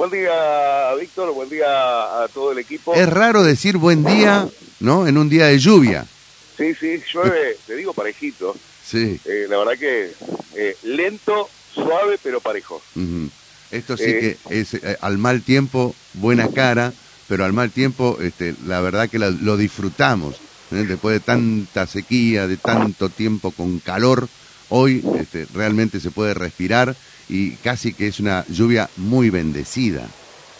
Buen día, Víctor, buen día a todo el equipo. Es raro decir buen día, ¿no? En un día de lluvia. Sí, sí, llueve, te digo parejito. Sí. Eh, la verdad que eh, lento, suave, pero parejo. Esto sí que es eh, al mal tiempo buena cara, pero al mal tiempo este, la verdad que la- lo disfrutamos. ¿eh? Después de tanta sequía, de tanto tiempo con calor, hoy este, realmente se puede respirar y casi que es una lluvia muy bendecida.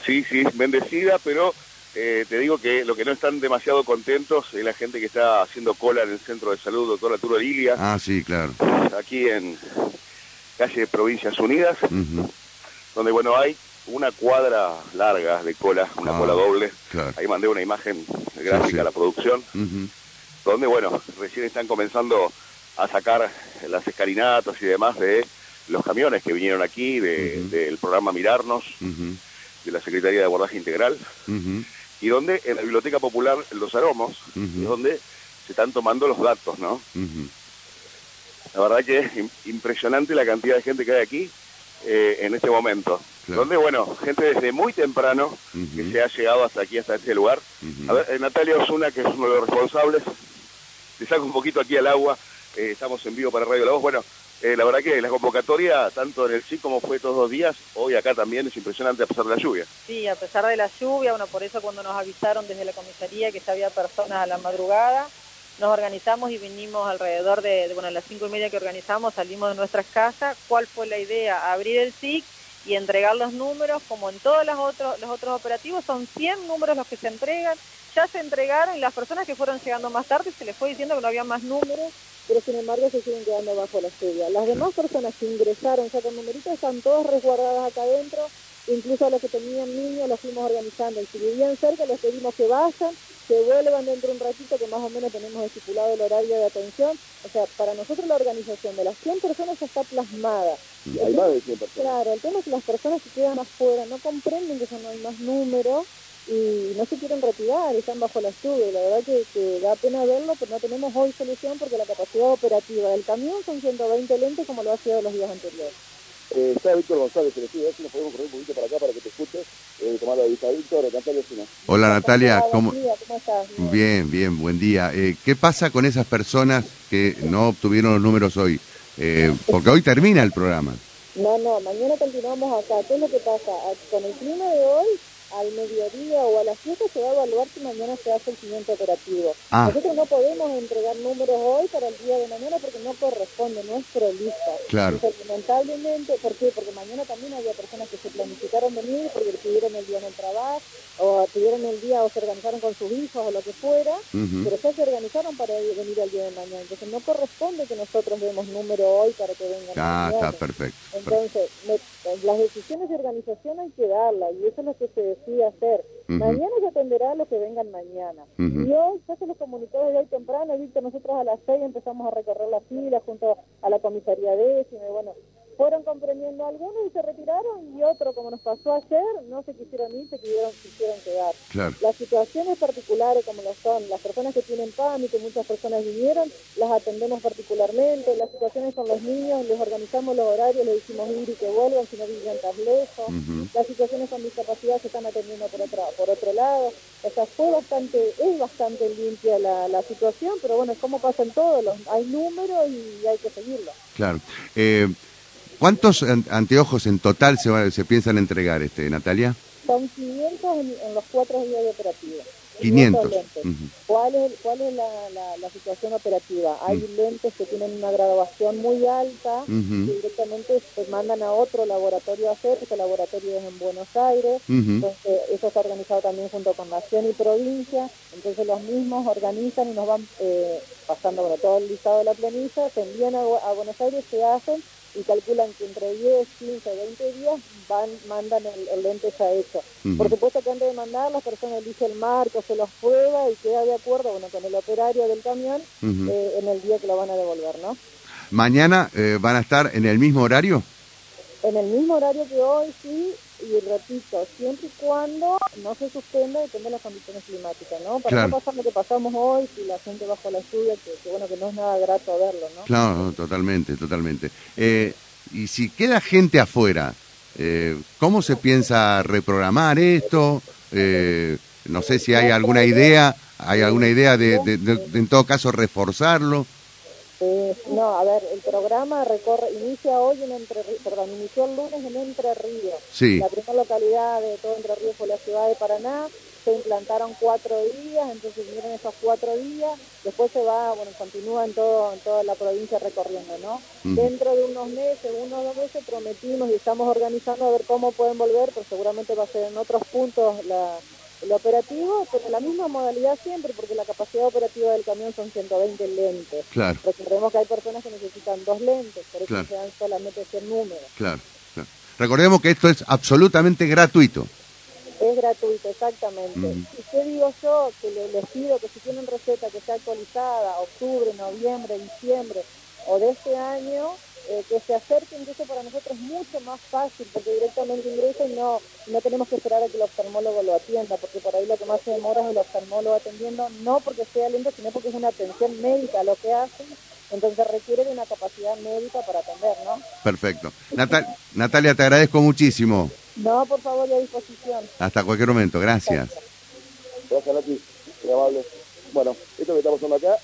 Sí, sí, bendecida, pero eh, te digo que lo que no están demasiado contentos es la gente que está haciendo cola en el centro de salud, doctor Arturo Lilia, Ah, sí, claro. aquí en calle Provincias Unidas, donde, bueno, hay una cuadra larga de cola, una Ah, cola doble. Claro. Ahí mandé una imagen gráfica sí. a la producción, donde, bueno, recién están comenzando a sacar las escalinatas y demás de los camiones que vinieron aquí, de- Ujú. del programa Mirarnos, de la Secretaría de Abordaje Integral, y donde en la Biblioteca Popular Los Aromos es donde se están tomando los datos, ¿no? La verdad que es im- impresionante la cantidad de gente que hay aquí eh, en este momento. Claro. Donde, bueno, gente desde muy temprano que se ha llegado hasta aquí, hasta este lugar. Ujú. A ver, eh, Natalia Osuna, que es uno de los responsables, le saco un poquito aquí al agua, eh, estamos en vivo para Radio La Voz. Bueno, eh, la verdad que la convocatoria, tanto en el sí como fue todos los días, hoy acá también es impresionante a pesar de la lluvia. Sí, a pesar de la lluvia, bueno, por eso cuando nos avisaron desde la comisaría que ya había personas a la madrugada, nos organizamos y vinimos alrededor de, bueno, a las cinco y media que organizamos, salimos de nuestras casas. ¿Cuál fue la idea? Abrir el SIC y entregar los números, como en todos los otros, los otros operativos, son 100 números los que se entregan. Ya se entregaron y las personas que fueron llegando más tarde se les fue diciendo que no había más números, pero sin embargo se siguen quedando bajo la lluvia. Las demás personas que ingresaron ya con numeritos están todas resguardadas acá adentro, incluso a los que tenían niños los fuimos organizando y si vivían cerca les pedimos que vayan, que vuelvan dentro de un ratito que más o menos tenemos estipulado el horario de atención. O sea, para nosotros la organización de las 100 personas ya está plasmada. Hay más de 100 personas. Claro, el tema es que las personas que quedan afuera no comprenden que ya no hay más número y no se quieren retirar, están bajo la lluvia. La verdad que, que da pena verlo, pero no tenemos hoy solución porque la capacidad operativa del camión son 120 lentes como lo ha sido los días anteriores. Eh, está Víctor González, que le pide, a ver si nos podemos correr un poquito para acá para que te escuches, eh, tomar la vista. Víctor, Natalia Osuna. Hola Natalia, ¿cómo? Buen día, ¿cómo estás? Bien, bien, buen día. Eh, ¿Qué pasa con esas personas que no obtuvieron los números hoy? Eh, porque hoy termina el programa. No, no, mañana continuamos acá. ¿Qué es lo que pasa? A- Con el clima de hoy, al mediodía o a las 7 se va a evaluar si mañana se hace el siguiente operativo. Ah. Nosotros no podemos entregar números hoy para el día de mañana porque no corresponde nuestro lista. Claro. Entonces, lamentablemente, ¿por qué? Porque mañana también había personas que se planificaron venir porque tuvieron el día en el trabajo o tuvieron el día o se organizaron con sus hijos o lo que fuera, pero ya se organizaron para venir al día de mañana. Entonces no corresponde que nosotros demos número hoy para que vengan Ah, mañana. está perfecto. Entonces, me- las decisiones de organización hay que darlas y eso es lo que se decide hacer. Mañana se atenderá a los que vengan mañana. Y hoy ya se les comunicó desde hoy temprano, Víctor, nosotros a las seis empezamos a recorrer la fila junto a la comisaría décima y bueno, fueron comprendiendo algunos y se retiraron y otros, como nos pasó ayer, no se quisieron ir, se quisieron, quisieron quedar. Claro. Las situaciones particulares como lo son, las personas que tienen pánico, muchas personas vinieron, las atendemos particularmente, las situaciones con los niños, les organizamos los horarios, les decimos ir y que vuelvan si no viven tan lejos, Ujú. las situaciones con discapacidad se están atendiendo por otro, por otro lado, o sea, fue bastante, es bastante limpia la, la situación, pero bueno, es como pasa en todo, los, hay números y hay que seguirlo. Claro. Eh, ¿Cuántos an- anteojos en total se, va- se piensan entregar, este, Natalia? Son 500 en, en los cuatro días de operativa. 500. lentes. Ujú. ¿Cuál es, cuál es la, la, la situación operativa? Hay lentes que tienen una graduación muy alta que directamente se mandan a otro laboratorio a hacer, ese laboratorio es en Buenos Aires, entonces eso está organizado también junto con Nación y Provincia, entonces los mismos organizan y nos van eh, pasando bueno, todo el listado de la planilla, se envían a Buenos Aires, se hacen y calculan que entre 10, 15, 20 días van mandan el, el lente ya hecho. Por supuesto que antes de mandar, la persona elige el marco, se los prueba y queda de acuerdo bueno, con el operario del camión eh, en el día que lo van a devolver, ¿no? ¿Mañana eh, van a estar en el mismo horario? En el mismo horario que hoy, sí, y repito, siempre y cuando no se suspenda, depende de las condiciones climáticas, ¿no? Para Claro. no pasar lo que pasamos hoy, si la gente bajo la lluvia, que, que bueno, que no es nada grato verlo, ¿no? Claro, totalmente, totalmente. Eh, y si queda gente afuera, Eh, ¿Cómo se piensa reprogramar esto? Eh, no sé si hay alguna idea, hay alguna idea de, en todo caso, reforzarlo. Eh, no, a ver, el programa recorre, inicia hoy en Entre Ríos, perdón, inició el lunes en Entre Ríos. Sí. La primera localidad de todo Entre Ríos fue la ciudad de Paraná, se implantaron cuatro días, entonces vinieron esos cuatro días, después se va, bueno, continúa en, todo, en toda la provincia recorriendo, ¿no? Dentro de unos meses, uno o dos meses prometimos y estamos organizando a ver cómo pueden volver, pero seguramente va a ser en otros puntos la, el operativo, pero la misma modalidad siempre, porque la capacidad operativa del camión son 120 lentes. Claro. Recordemos que hay personas que necesitan dos lentes, por eso se dan solamente 100 números. Claro, claro. Recordemos que esto es absolutamente gratuito. Es gratuito, exactamente. ¿Y qué digo yo? Que les pido que si tienen receta que sea actualizada, octubre, noviembre, diciembre o de este año, eh, que se acerquen, que eso para nosotros es mucho más fácil, porque directamente ingresa y no, no tenemos que esperar a que el oftalmólogo lo atienda, porque por ahí lo que más se demora es el oftalmólogo atendiendo, no porque sea lento, sino porque es una atención médica lo que hacen, entonces requiere de una capacidad médica para atender, ¿no? Perfecto. Natalia, te agradezco muchísimo. No, por favor, y a disposición. Hasta cualquier momento, gracias. Gracias, Nati. Muy amable. Bueno, esto que estamos haciendo acá...